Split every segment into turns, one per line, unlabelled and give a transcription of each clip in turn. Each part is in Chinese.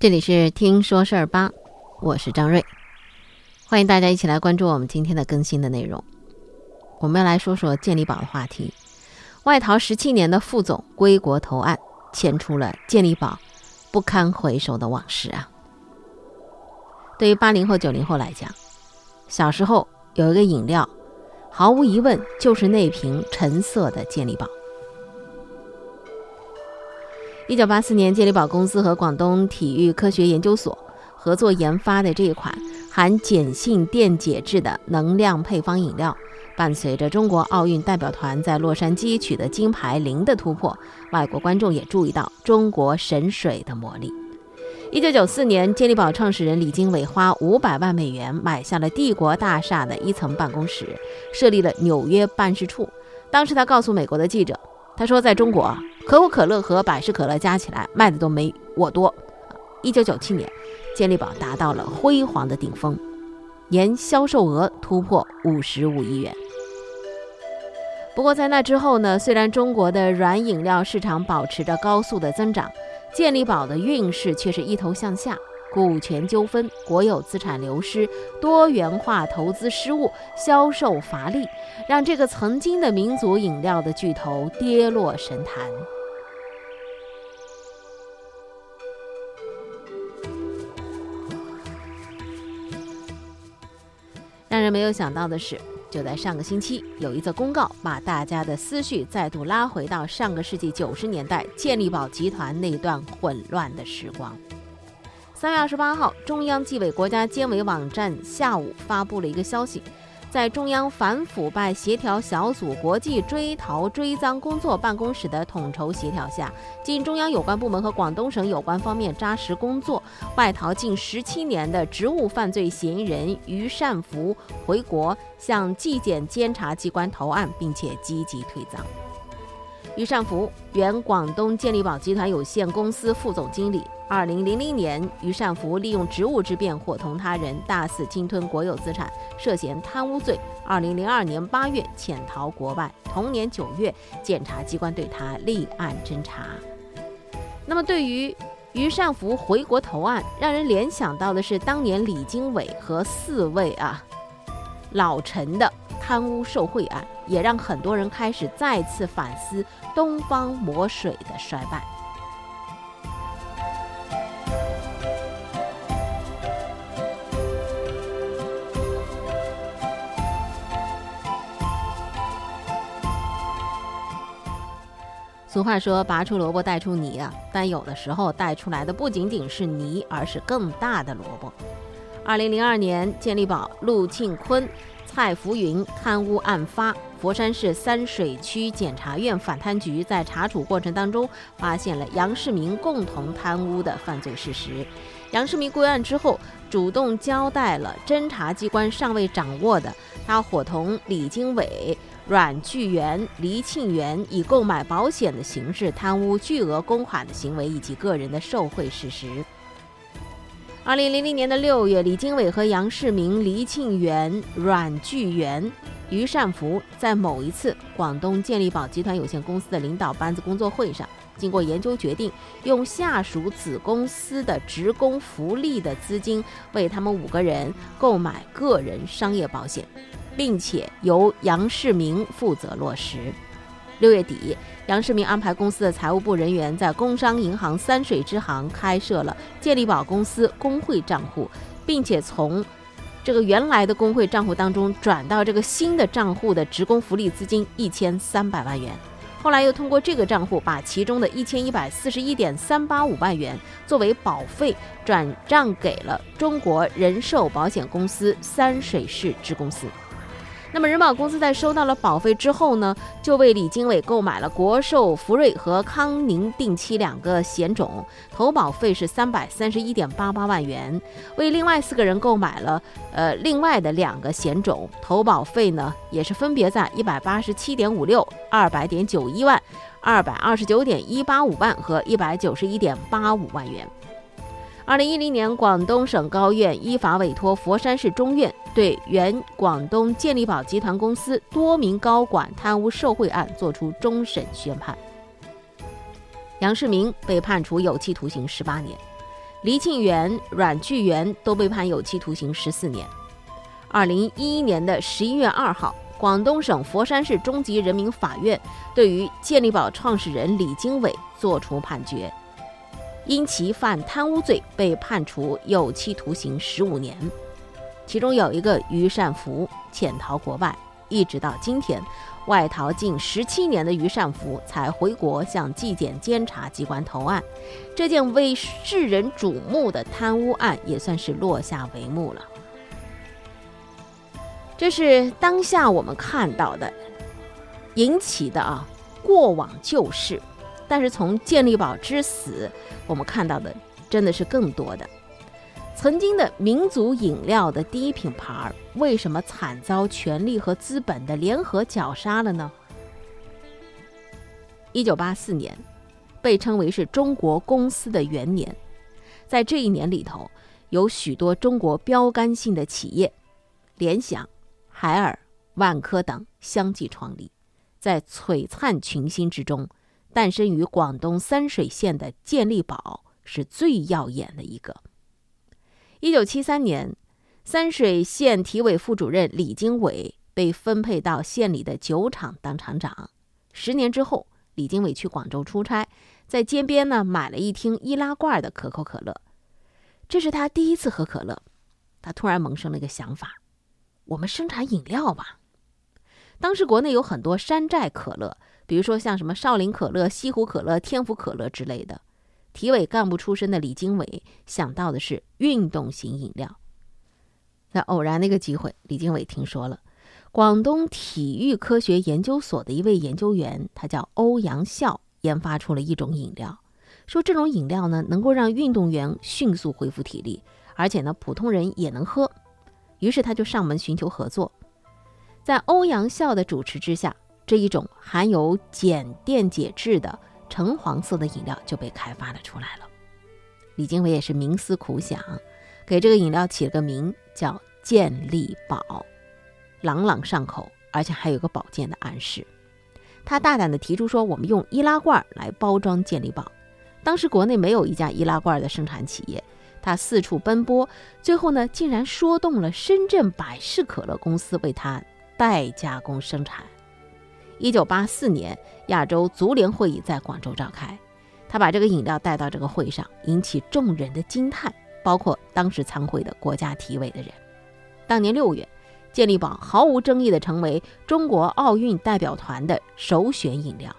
这里是听说事儿吧，我是张瑞，欢迎大家一起来关注我们今天的更新的内容。我们要来说说健力宝的话题。外逃十七年的副总归国投案，牵出了健力宝不堪回首的往事啊。对于八零后、九零后来讲，小时候有一个饮料，毫无疑问就是那瓶橙色的健力宝。一九八四年，健力宝公司和广东体育科学研究所合作研发的这一款含碱性电解质的能量配方饮料，伴随着中国奥运代表团在洛杉矶取得金牌零的突破，外国观众也注意到中国神水的魔力。一九九四年，健力宝创始人李经纬花五百万美元买下了帝国大厦的一层办公室，设立了纽约办事处。当时他告诉美国的记者。他说，在中国，可口可乐和百事可乐加起来卖的都没我多。一九九七年，健力宝达到了辉煌的顶峰，年销售额突破五十五亿元。不过在那之后呢，虽然中国的软饮料市场保持着高速的增长，健力宝的运势却是一头向下。股权纠纷、国有资产流失、多元化投资失误、销售乏力，让这个曾经的民族饮料的巨头跌落神坛。让人没有想到的是，就在上个星期，有一则公告把大家的思绪再度拉回到上个世纪九十年代健力宝集团那段混乱的时光。三月二十八号，中央纪委国家监委网站下午发布了一个消息，在中央反腐败协调小组国际追逃追赃工作办公室的统筹协调下，经中央有关部门和广东省有关方面扎实工作，外逃近十七年的职务犯罪嫌疑人于善福回国，向纪检监察机关投案，并且积极退赃。于善福，原广东健力宝集团有限公司副总经理。二零零零年，于善福利用职务之便伙同他人大肆侵吞国有资产，涉嫌贪污罪。二零零二年八月潜逃国外，同年九月，检察机关对他立案侦查。那么，对于于善福回国投案，让人联想到的是当年李经纬和四位啊老陈的贪污受贿案，也让很多人开始再次反思东方魔水的衰败。俗话说“拔出萝卜带出泥”啊，但有的时候带出来的不仅仅是泥，而是更大的萝卜。二零零二年，健力宝陆庆坤、蔡福云贪污案发，佛山市三水区检察院反贪局在查处过程当中，发现了杨世明共同贪污的犯罪事实。杨世明归案之后，主动交代了侦查机关尚未掌握的，他伙同李经纬。阮巨源、黎庆元以购买保险的形式贪污巨额公款的行为，以及个人的受贿事实。二零零零年的六月，李经纬和杨世明、黎庆元、阮巨源、于善福在某一次广东健力宝集团有限公司的领导班子工作会上，经过研究决定，用下属子公司的职工福利的资金为他们五个人购买个人商业保险。并且由杨世明负责落实。六月底，杨世明安排公司的财务部人员在工商银行三水支行开设了健力宝公司工会账户，并且从这个原来的工会账户当中转到这个新的账户的职工福利资金一千三百万元。后来又通过这个账户把其中的一千一百四十一点三八五万元作为保费转账给了中国人寿保险公司三水市支公司。那么人保公司在收到了保费之后呢，就为李经纬购买了国寿、福瑞和康宁定期两个险种，投保费是三百三十一点八八万元；为另外四个人购买了呃另外的两个险种，投保费呢也是分别在一百八十七点五六、二百点九一万、二百二十九点一八五万和一百九十一点八五万元。二零一零年，广东省高院依法委托佛山市中院对原广东健力宝集团公司多名高管贪污受贿案作出终审宣判。杨世明被判处有期徒刑十八年，黎庆元、阮巨源都被判有期徒刑十四年。二零一一年的十一月二号，广东省佛山市中级人民法院对于健力宝创始人李经纬作出判决，因其犯贪污罪，被判处有期徒刑十五年。其中有一个于善福潜逃国外，一直到今天，外逃近十七年的于善福才回国向纪检监察机关投案。这件为世人瞩目的贪污案也算是落下帷幕了。这是当下我们看到的引起的啊过往旧事，但是从健力宝之死，我们看到的真的是更多的。曾经的民族饮料的第一品牌，为什么惨遭权力和资本的联合绞杀了呢？一九八四年，被称为是中国公司的元年，在这一年里头，有许多中国标杆性的企业，联想、海尔、万科等相继创立，在璀璨群星之中，诞生于广东三水县的健力宝是最耀眼的一个。一九七三年，三水县体委副主任李经纬被分配到县里的酒厂当厂长。十年之后，李经纬去广州出差，在街边呢买了一听易拉罐的可口可乐。这是他第一次喝可乐，他突然萌生了一个想法：我们生产饮料吧。当时国内有很多山寨可乐，比如说像什么少林可乐、西湖可乐、天府可乐之类的。体委干部出身的李经纬想到的是运动型饮料。在偶然的一个机会，李经纬听说了广东体育科学研究所的一位研究员，他叫欧阳笑，研发出了一种饮料，说这种饮料呢能够让运动员迅速恢复体力，而且呢普通人也能喝。于是他就上门寻求合作。在欧阳笑的主持之下，这一种含有碱电解质的。橙黄色的饮料就被开发了出来了。李经纬也是冥思苦想，给这个饮料起了个名叫“健力宝”，朗朗上口，而且还有个保健的暗示。他大胆地提出说：“我们用易拉罐来包装健力宝。”当时国内没有一家易拉罐的生产企业，他四处奔波，最后呢，竟然说动了深圳百事可乐公司为他代加工生产。一九八四年，亚洲足联会议在广州召开，他把这个饮料带到这个会上，引起众人的惊叹，包括当时参会的国家体委的人。当年六月，健力宝毫无争议地成为中国奥运代表团的首选饮料。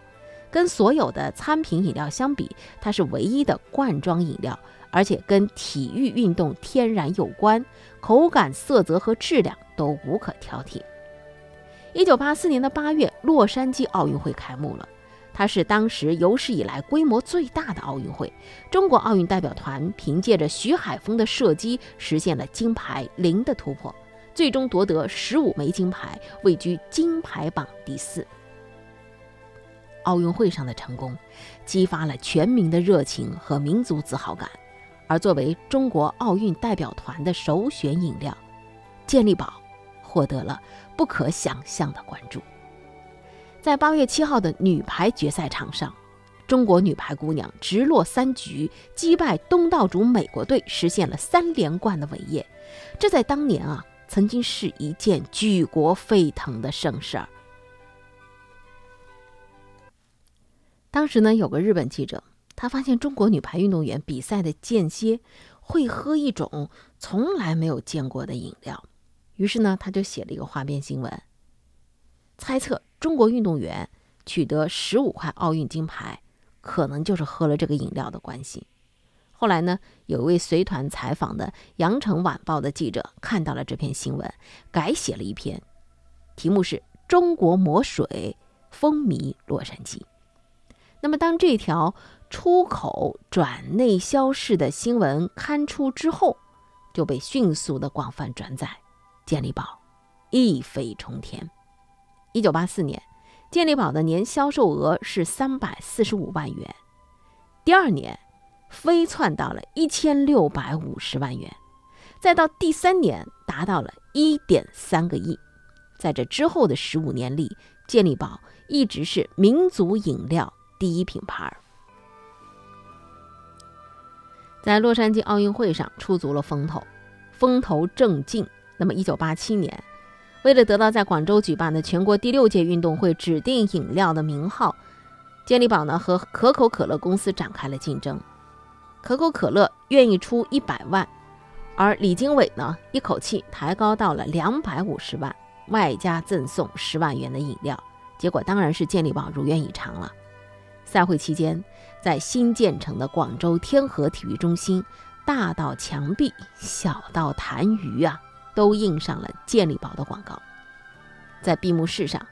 跟所有的餐品饮料相比，它是唯一的罐装饮料，而且跟体育运动天然有关，口感、色泽和质量都无可挑剔。一九八四年的八月，洛杉矶奥运会开幕了，它是当时有史以来规模最大的奥运会。中国奥运代表团凭借着徐海峰的射击，实现了金牌零的突破，最终夺得十五枚金牌，位居金牌榜第四。奥运会上的成功，激发了全民的热情和民族自豪感，而作为中国奥运代表团的首选饮料，健力宝。获得了不可想象的关注。在八月七号的女排决赛场上，中国女排姑娘直落三局击败东道主美国队，实现了三连冠的伟业。这在当年啊，曾经是一件举国沸腾的盛事儿。当时呢，有个日本记者，他发现中国女排运动员比赛的间歇会喝一种从来没有见过的饮料。于是呢，他就写了一个花边新闻，猜测中国运动员取得十五块奥运金牌，可能就是喝了这个饮料的关系。后来呢，有一位随团采访的《羊城晚报》的记者看到了这篇新闻，改写了一篇，题目是“中国魔水风靡洛杉矶”。那么，当这条出口转内销式的新闻刊出之后，就被迅速的广泛转载。健力宝一飞冲天。一九八四年，健力宝的年销售额是三百四十五万元，第二年飞窜到了一千六百五十万元，再到第三年达到了一点三个亿。在这之后的十五年里，健力宝一直是民族饮料第一品牌。在洛杉矶奥运会上出足了风头，风头正劲。那么，一九八七年，为了得到在广州举办的全国第六届运动会指定饮料的名号，健力宝呢和可口可乐公司展开了竞争。可口可乐愿意出一百万，而李经纬呢一口气抬高到了两百五十万，外加赠送十万元的饮料。结果当然是健力宝如愿以偿了。赛会期间，在新建成的广州天河体育中心，大到墙壁，小到痰盂啊，都印上了健力宝的广告。在闭幕式上，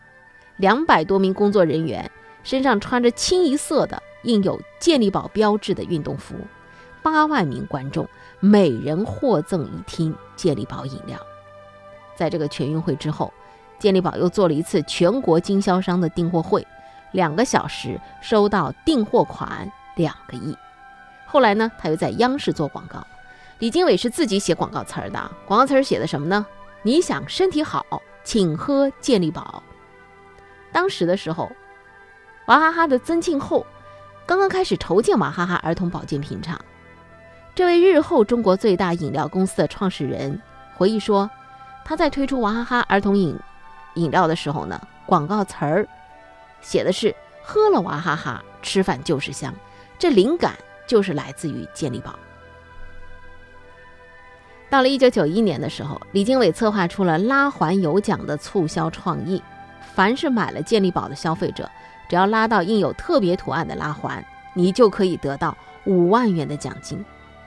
两百多名工作人员身上穿着清一色的印有健力宝标志的运动服，八万名观众每人获赠一听健力宝饮料。在这个全运会之后。健力宝又做了一次全国经销商的订货会，两个小时收到订货款两个亿。后来呢，他又在央视做广告，李经纬是自己写广告词儿的。广告词儿写的什么呢？你想身体好，请喝健力宝。当时的时候，娃哈哈的曾庆后刚刚开始筹建娃哈哈儿童保健品厂。这位日后中国最大饮料公司的创始人回忆说，他在推出娃哈哈儿童饮。饮料的时候呢，广告词儿写的是“喝了娃哈哈，吃饭就是香”，这灵感就是来自于健力宝。到了一九九一年的时候，李经纬策划出了拉环有奖的促销创意，凡是买了健力宝的消费者，只要拉到印有特别图案的拉环，你就可以得到五万元的奖金。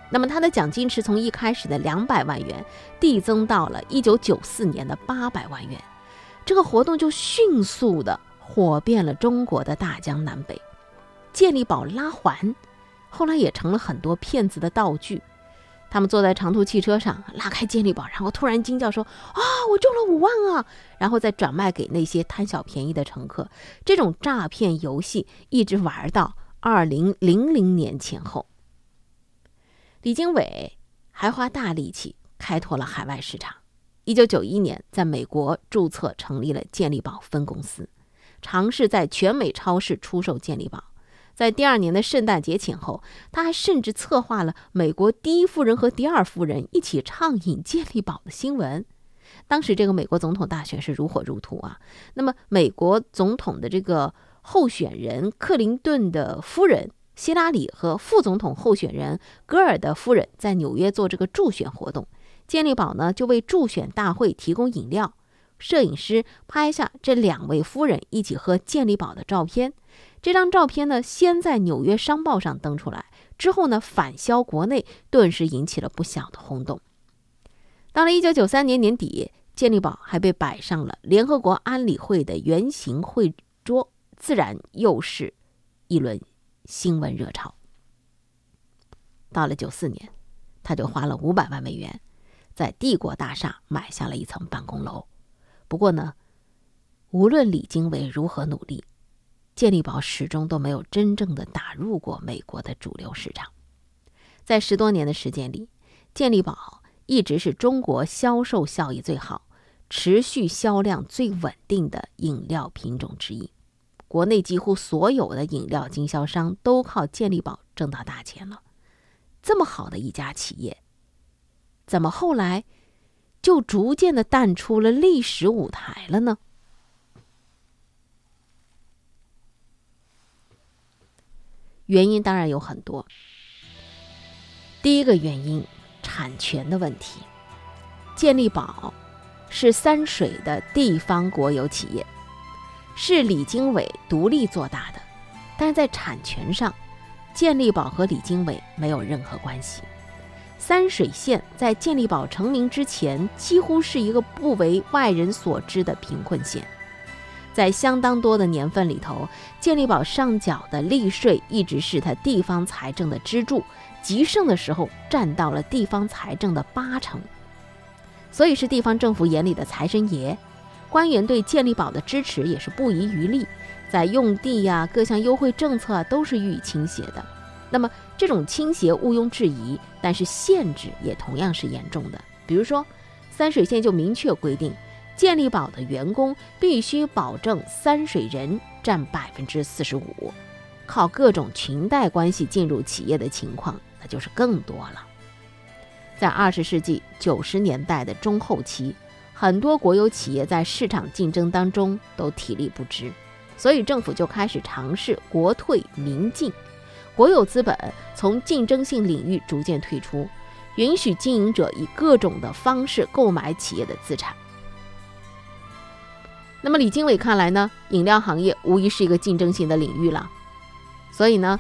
那么他的奖金是从一开始的两百万元递增到了一九九四年的八百万元。这个活动就迅速的火遍了中国的大江南北，健力宝拉环，后来也成了很多骗子的道具。他们坐在长途汽车上拉开健力宝，然后突然惊叫说：“啊，我中了五万啊！”然后再转卖给那些贪小便宜的乘客。这种诈骗游戏一直玩到二零零零年前后。李经纬还花大力气开拓了海外市场。一九九一年，在美国注册成立了健力宝分公司，尝试在全美超市出售健力宝。在第二年的圣诞节前后，他还甚至策划了美国第一夫人和第二夫人一起畅饮健力宝的新闻。当时这个美国总统大选是如火如荼啊。那么，美国总统的这个候选人克林顿的夫人希拉里和副总统候选人戈尔的夫人在纽约做这个助选活动。健力宝呢，就为助选大会提供饮料。摄影师拍下这两位夫人一起喝健力宝的照片。这张照片呢，先在《纽约商报》上登出来，之后呢，反销国内，顿时引起了不小的轰动。到了1993年年底，健力宝还被摆上了联合国安理会的圆形会桌，自然又是一轮新闻热潮。到了94年，他就花了500万美元。在帝国大厦买下了一层办公楼。不过呢，无论李经纬如何努力，健力宝始终都没有真正的打入过美国的主流市场。在十多年的时间里，健力宝一直是中国销售效益最好、持续销量最稳定的饮料品种之一。国内几乎所有的饮料经销商都靠健力宝挣到大钱了。这么好的一家企业。怎么后来就逐渐的淡出了历史舞台了呢？原因当然有很多。第一个原因，产权的问题。健力宝是三水的地方国有企业，是李经纬独立做大的，但是在产权上，健力宝和李经纬没有任何关系。三水县在健力宝成名之前，几乎是一个不为外人所知的贫困县。在相当多的年份里头，健力宝上缴的利税一直是他地方财政的支柱，极盛的时候占到了地方财政的八成，所以是地方政府眼里的财神爷。官员对健力宝的支持也是不遗余力，在用地呀、各项优惠政策啊都是予以倾斜的。那么这种倾斜毋庸置疑，但是限制也同样是严重的。比如说，三水县就明确规定，健力宝的员工必须保证三水人占百分之四十五，靠各种裙带关系进入企业的情况那就是更多了。在二十世纪九十年代的中后期，很多国有企业在市场竞争当中都体力不支，所以政府就开始尝试国退民进，国有资本从竞争性领域逐渐退出，允许经营者以各种的方式购买企业的资产。那么李经纬看来呢，饮料行业无疑是一个竞争性的领域了，所以呢，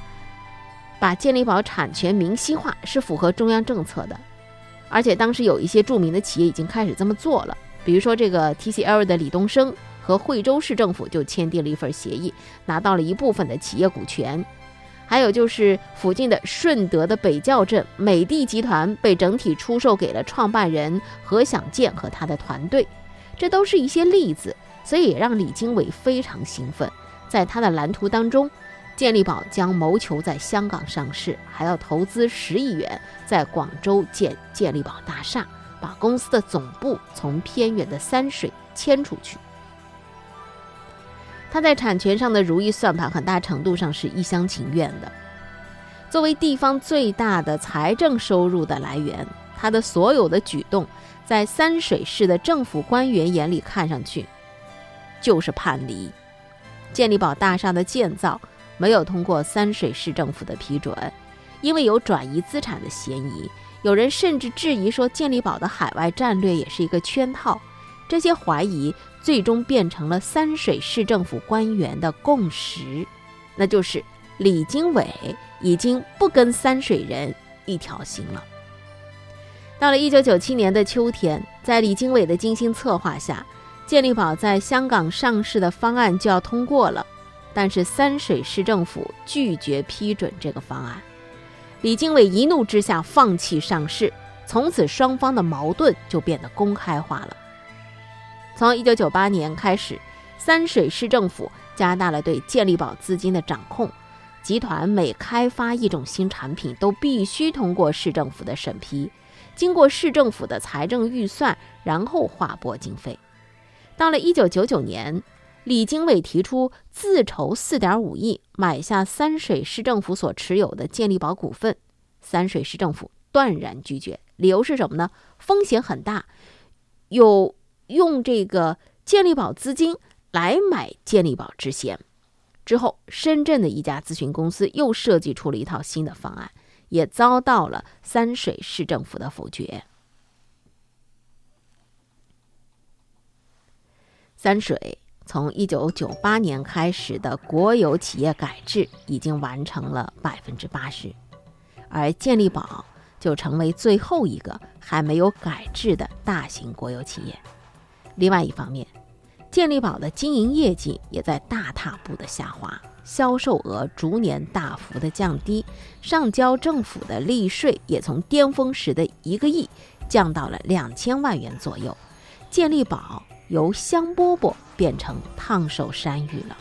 把健力宝产权明晰化是符合中央政策的，而且当时有一些著名的企业已经开始这么做了，比如说这个 TCL 的李东生和惠州市政府就签订了一份协议，拿到了一部分的企业股权，还有就是附近的顺德的北滘镇美的集团被整体出售给了创办人何享健和他的团队，这都是一些例子。所以也让李经纬非常兴奋，在他的蓝图当中，健力宝将谋求在香港上市，还要投资十亿元在广州建健力宝大厦，把公司的总部从偏远的三水迁出去。他在产权上的如意算盘，很大程度上是一厢情愿的。作为地方最大的财政收入的来源，他的所有的举动，在三水市的政府官员眼里看上去。就是叛离，健力宝大厦的建造没有通过三水市政府的批准，因为有转移资产的嫌疑。有人甚至质疑说，健力宝的海外战略也是一个圈套。这些怀疑最终变成了三水市政府官员的共识，那就是李经纬已经不跟三水人一条心了。到了一九九七年的秋天，在李经纬的精心策划下。健力宝在香港上市的方案就要通过了，但是三水市政府拒绝批准这个方案。李经纬一怒之下放弃上市，从此双方的矛盾就变得公开化了。从一九九八年开始，三水市政府加大了对健力宝资金的掌控，集团每开发一种新产品都必须通过市政府的审批，经过市政府的财政预算，然后划拨经费。到了一九九九年，李经纬提出自筹四点五亿买下三水市政府所持有的健力宝股份，三水市政府断然拒绝，理由是什么呢？风险很大，有用这个健力宝资金来买健力宝之嫌。之后，深圳的一家咨询公司又设计出了一套新的方案，也遭到了三水市政府的否决。三水从一九九八年开始的国有企业改制已经完成了百分之八十，而健力宝就成为最后一个还没有改制的大型国有企业。另外一方面，健力宝的经营业绩也在大踏步的下滑，销售额逐年大幅的降低，上交政府的利税也从巅峰时的一个亿降到了两千万元左右。健力宝。由香饽饽变成烫手山芋了，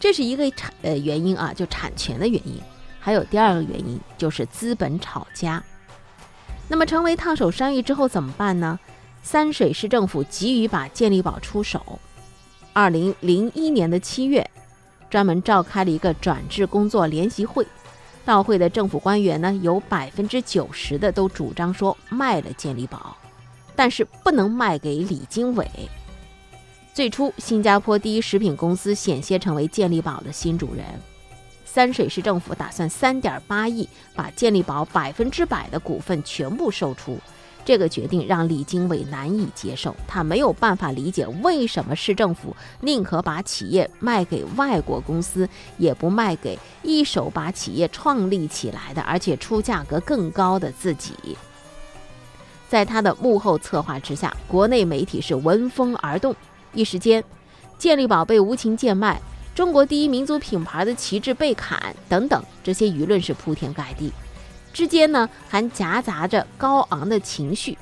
这是一个产呃原因啊，就产权的原因。还有第二个原因就是资本炒家。那么成为烫手山芋之后怎么办呢？三水市政府急于把健力宝出手。二零零一年的七月，专门召开了一个转制工作联席会。到会的政府官员呢，有百分之九十的都主张说卖了健力宝。但是不能卖给李经纬。最初，新加坡第一食品公司险些成为健力宝的新主人。三水市政府打算三点八亿把健力宝百分之百的股份全部售出，这个决定让李经纬难以接受。他没有办法理解为什么市政府宁可把企业卖给外国公司，也不卖给一手把企业创立起来的，而且出价格更高的自己。在他的幕后策划之下，国内媒体是闻风而动，一时间，健力宝被无情贱卖，中国第一民族品牌的旗帜被砍等等，这些舆论是铺天盖地，之间呢还夹杂着高昂的情绪，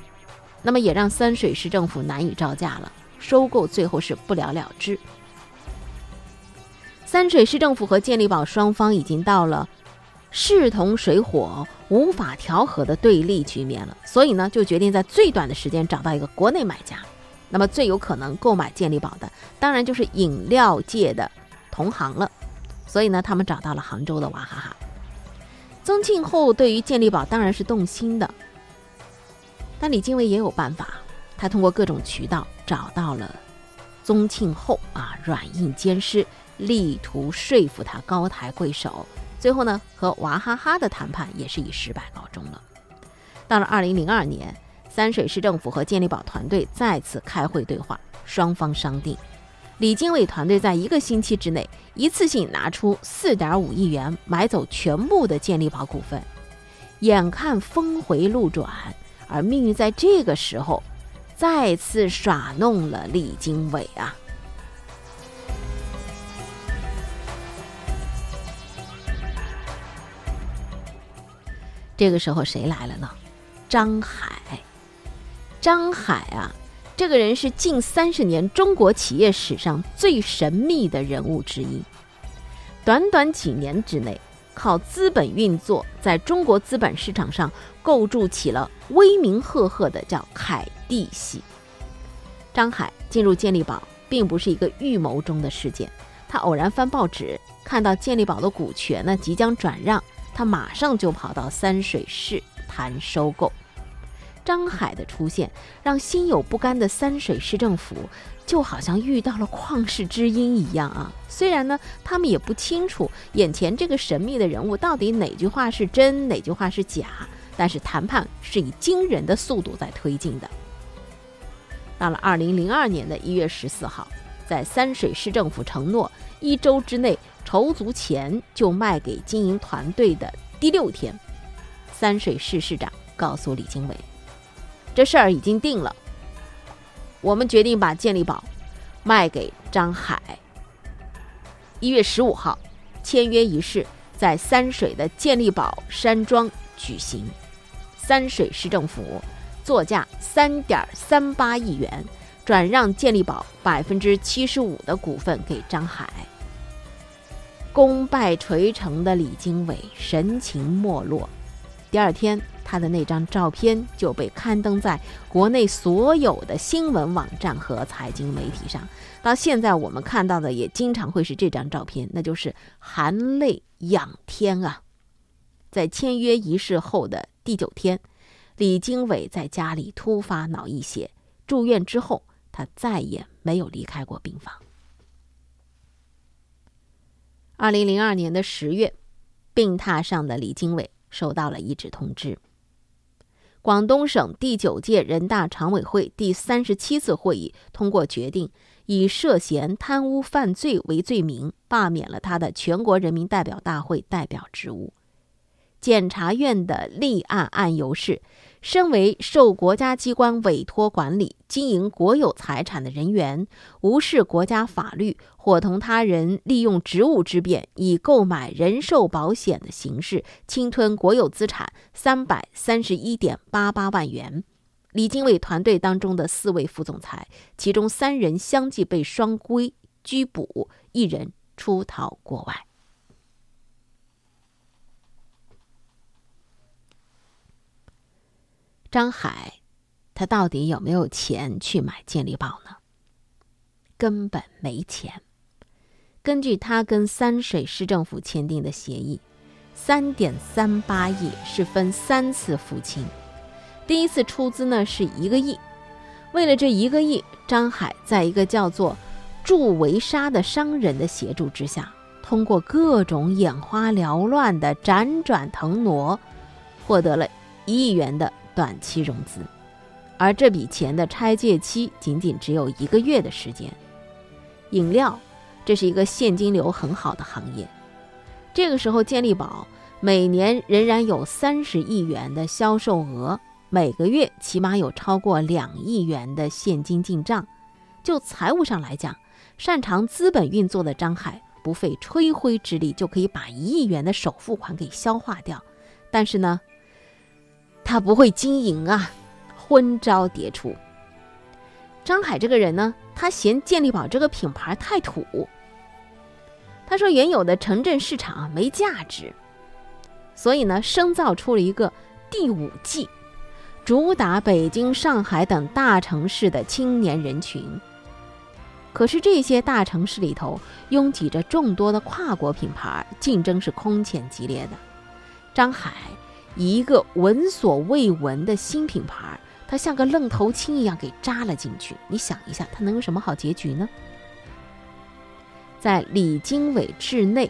那么也让三水市政府难以招架了，收购最后是不了了之。三水市政府和健力宝双方已经到了势同水火。无法调和的对立局面了，所以呢，就决定在最短的时间找到一个国内买家。那么最有可能购买健力宝的，当然就是饮料界的同行了。所以呢，他们找到了杭州的娃哈哈。宗庆后对于健力宝当然是动心的，但李经纬也有办法，他通过各种渠道找到了宗庆后啊，软硬兼施，力图说服他高抬贵手。最后呢，和娃哈哈的谈判也是以失败告终了。到了二零零二年，三水市政府和健力宝团队再次开会对话，双方商定，李经纬团队在一个星期之内一次性拿出四点五亿元买走全部的健力宝股份。眼看峰回路转，而命运在这个时候再次耍弄了李经纬啊！这个时候谁来了呢？张海。张海啊，这个人是近三十年中国企业史上最神秘的人物之一。短短几年之内，靠资本运作，在中国资本市场上构筑起了威名赫赫的叫凯蒂系。张海进入健力宝，并不是一个预谋中的事件。他偶然翻报纸，看到健力宝的股权呢即将转让。他马上就跑到三水市谈收购。张海的出现，让心有不甘的三水市政府就好像遇到了旷世之音一样啊！虽然呢，他们也不清楚眼前这个神秘的人物到底哪句话是真，哪句话是假，但是谈判是以惊人的速度在推进的。到了二零零二年的一月十四号，在三水市政府承诺一周之内。筹足钱就卖给经营团队的第六天，三水市市长告诉李经纬，这事儿已经定了，我们决定把健力宝卖给张海。一月十五号，签约仪式在三水的健力宝山庄举行，三水市政府作价三点三八亿元，转让健力宝百分之七十五的股份给张海。功败垂成的李经纬神情没落。第二天，他的那张照片就被刊登在国内所有的新闻网站和财经媒体上。到现在，我们看到的也经常会是这张照片，那就是含泪仰天啊！在签约仪式后的第九天，李经纬在家里突发脑溢血，住院之后，他再也没有离开过病房。二零零二年的十月，病榻上的李经纬收到了一纸通知：广东省第九届人大常委会第三十七次会议通过决定，以涉嫌贪污犯罪为罪名，罢免了他的全国人民代表大会代表职务。检察院的立案案由是。身为受国家机关委托管理经营国有财产的人员，无视国家法律，伙同他人利用职务之便，以购买人寿保险的形式侵吞国有资产三百三十一点八八万元。李经纬团队当中的四位副总裁，其中三人相继被双规拘捕，一人出逃国外。张海，他到底有没有钱去买健力宝呢？根本没钱。根据他跟三水市政府签订的协议，三点三八亿是分三次付清。第一次出资呢是一个亿，为了这一个亿，张海在一个叫做祝维沙的商人的协助之下，通过各种眼花缭乱的辗转腾挪，获得了一亿元的。短期融资，而这笔钱的拆借期仅仅只有一个月的时间。饮料，这是一个现金流很好的行业。这个时候，健力宝每年仍然有三十亿元的销售额，每个月起码有超过两亿元的现金进账。就财务上来讲，擅长资本运作的张海不费吹灰之力就可以把一亿元的首付款给消化掉。但是呢？他不会经营啊，昏招迭出。张海这个人呢，他嫌健力宝这个品牌太土。他说原有的城镇市场没价值，所以呢，深造出了一个第五季，主打北京、上海等大城市的青年人群。可是这些大城市里头拥挤着众多的跨国品牌，竞争是空前激烈的。张海以一个闻所未闻的新品牌，他像个愣头青一样给扎了进去。你想一下，他能有什么好结局呢？在李经纬治内，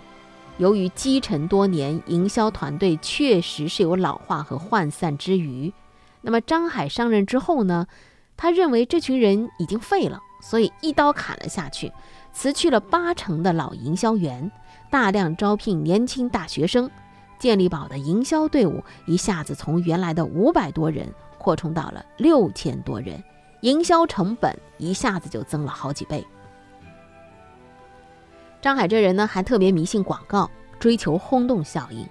由于积沉多年，营销团队确实是有老化和涣散之余。那么张海上任之后呢？他认为这群人已经废了，所以一刀砍了下去，辞去了八成的老营销员，大量招聘年轻大学生。健力宝的营销队伍一下子从原来的五百多人扩充到了六千多人，营销成本一下子就增了好几倍。张海这人呢，还特别迷信广告，追求轰动效应。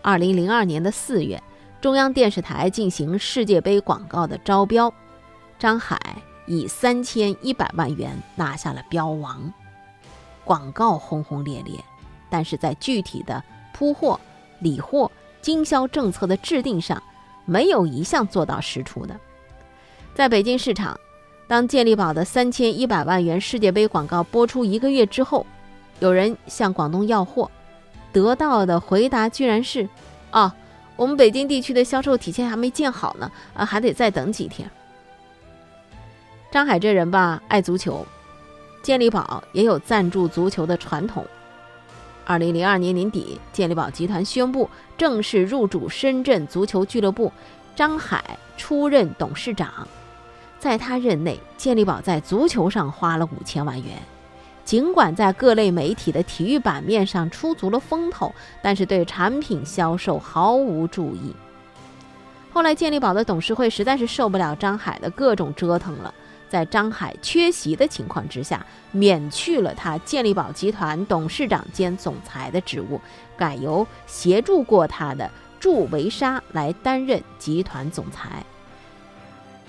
二零零二年的四月，中央电视台进行世界杯广告的招标。张海以三千一百万元拿下了标王，广告轰轰烈烈，但是在具体的铺货、理货、经销政策的制定上，没有一项做到实处的。在北京市场，当健力宝的三千一百万元世界杯广告播出一个月之后，有人向广东要货，得到的回答居然是：“啊，我们北京地区的销售体系还没建好呢，啊，还得再等几天。”张海这人吧，爱足球，健力宝也有赞助足球的传统。二零零二年年底，健力宝集团宣布正式入主深圳足球俱乐部，张海出任董事长。在他任内，健力宝在足球上花了五千万元，尽管在各类媒体的体育版面上出足了风头，但是对产品销售毫无注意。后来，健力宝的董事会实在是受不了张海的各种折腾了。在张海缺席的情况之下，免去了他健力宝集团董事长兼总裁的职务，改由协助过他的祝维沙来担任集团总裁。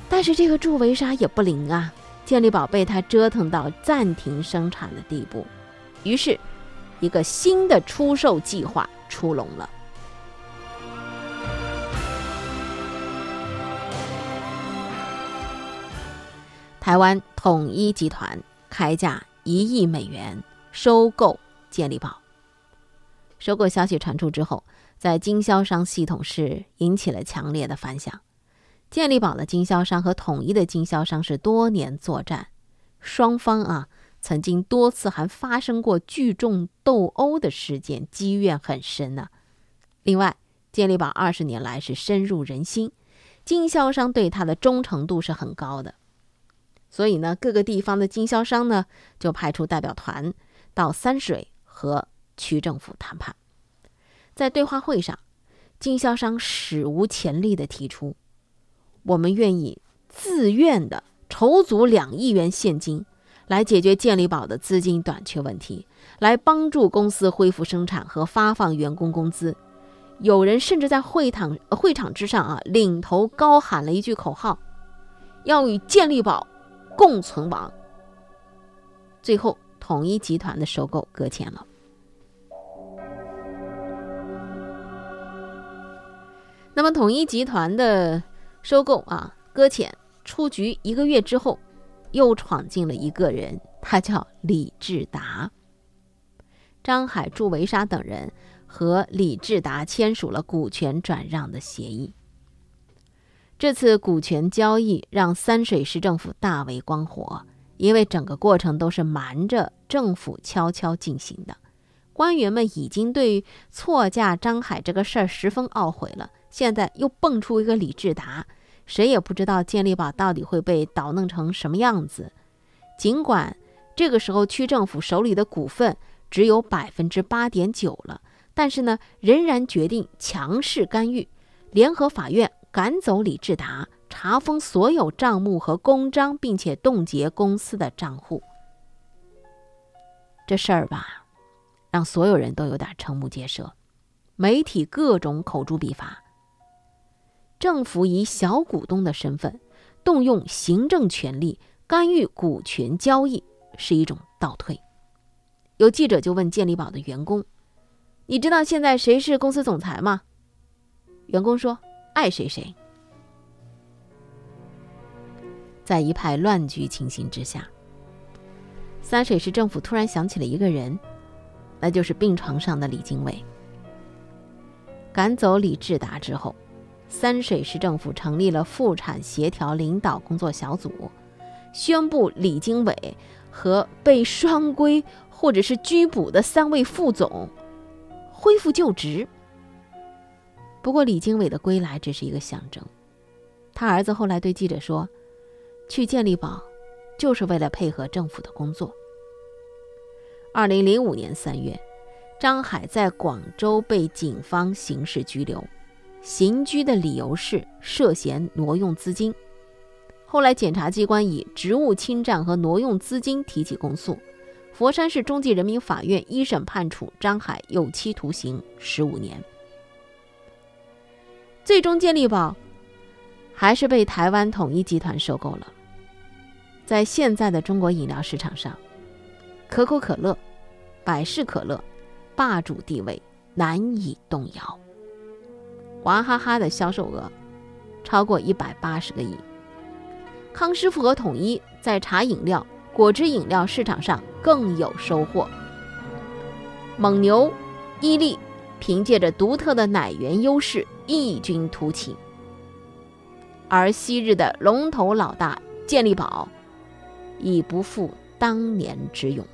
但是这个祝维沙也不灵啊，健力宝被他折腾到暂停生产的地步，于是，一个新的出售计划出笼了。台湾统一集团开价一亿美元收购健力宝。收购消息传出之后，在经销商系统是引起了强烈的反响。健力宝的经销商和统一的经销商是多年作战，双方啊曾经多次还发生过聚众斗殴的事件，积怨很深呢。另外，健力宝二十年来是深入人心，经销商对他的忠诚度是很高的。所以呢，各个地方的经销商呢，就派出代表团到三水和区政府谈判。在对话会上，经销商史无前例地提出：“我们愿意自愿的筹足两亿元现金，来解决健力宝的资金短缺问题，来帮助公司恢复生产和发放员工工资。”有人甚至在会场会场之上啊，领头高喊了一句口号：“要与健力宝。”共存亡。最后，统一集团的收购搁浅了。那么，统一集团的收购啊，搁浅出局一个月之后，又闯进了一个人，他叫李志达。张海、祝维沙等人和李志达签署了股权转让的协议。这次股权交易让三水市政府大为光火，因为整个过程都是瞒着政府悄悄进行的。官员们已经对错价张海这个事儿十分懊悔了，现在又蹦出一个李志达，谁也不知道健力宝到底会被捣弄成什么样子。尽管这个时候区政府手里的股份只有百分之八点九了，但是呢，仍然决定强势干预，联合法院。赶走李志达，查封所有账目和公章，并且冻结公司的账户。这事儿吧，让所有人都有点瞠目结舌。媒体各种口诛笔伐。政府以小股东的身份动用行政权力干预股权交易，是一种倒退。有记者就问健力宝的员工：“你知道现在谁是公司总裁吗？”员工说。爱谁谁。在一派乱局情形之下，三水市政府突然想起了一个人，那就是病床上的李经纬。赶走李志达之后，三水市政府成立了妇产协调领导工作小组，宣布李经纬和被双规或者是拘捕的三位副总恢复就职。不过，李经纬的归来只是一个象征。他儿子后来对记者说：“去健力宝，就是为了配合政府的工作。”二零零五年三月，张海在广州被警方刑事拘留，刑拘的理由是涉嫌挪用资金。后来，检察机关以职务侵占和挪用资金提起公诉，佛山市中级人民法院一审判处张海有期徒刑十五年。最终，健力宝还是被台湾统一集团收购了。在现在的中国饮料市场上，可口可乐、百事可乐霸主地位难以动摇。娃哈哈的销售额超过一百八十个亿。康师傅和统一在茶饮料、果汁饮料市场上更有收获。蒙牛、伊利凭借着独特的奶源优势。异军突起，而昔日的龙头老大健力宝已不复当年之勇。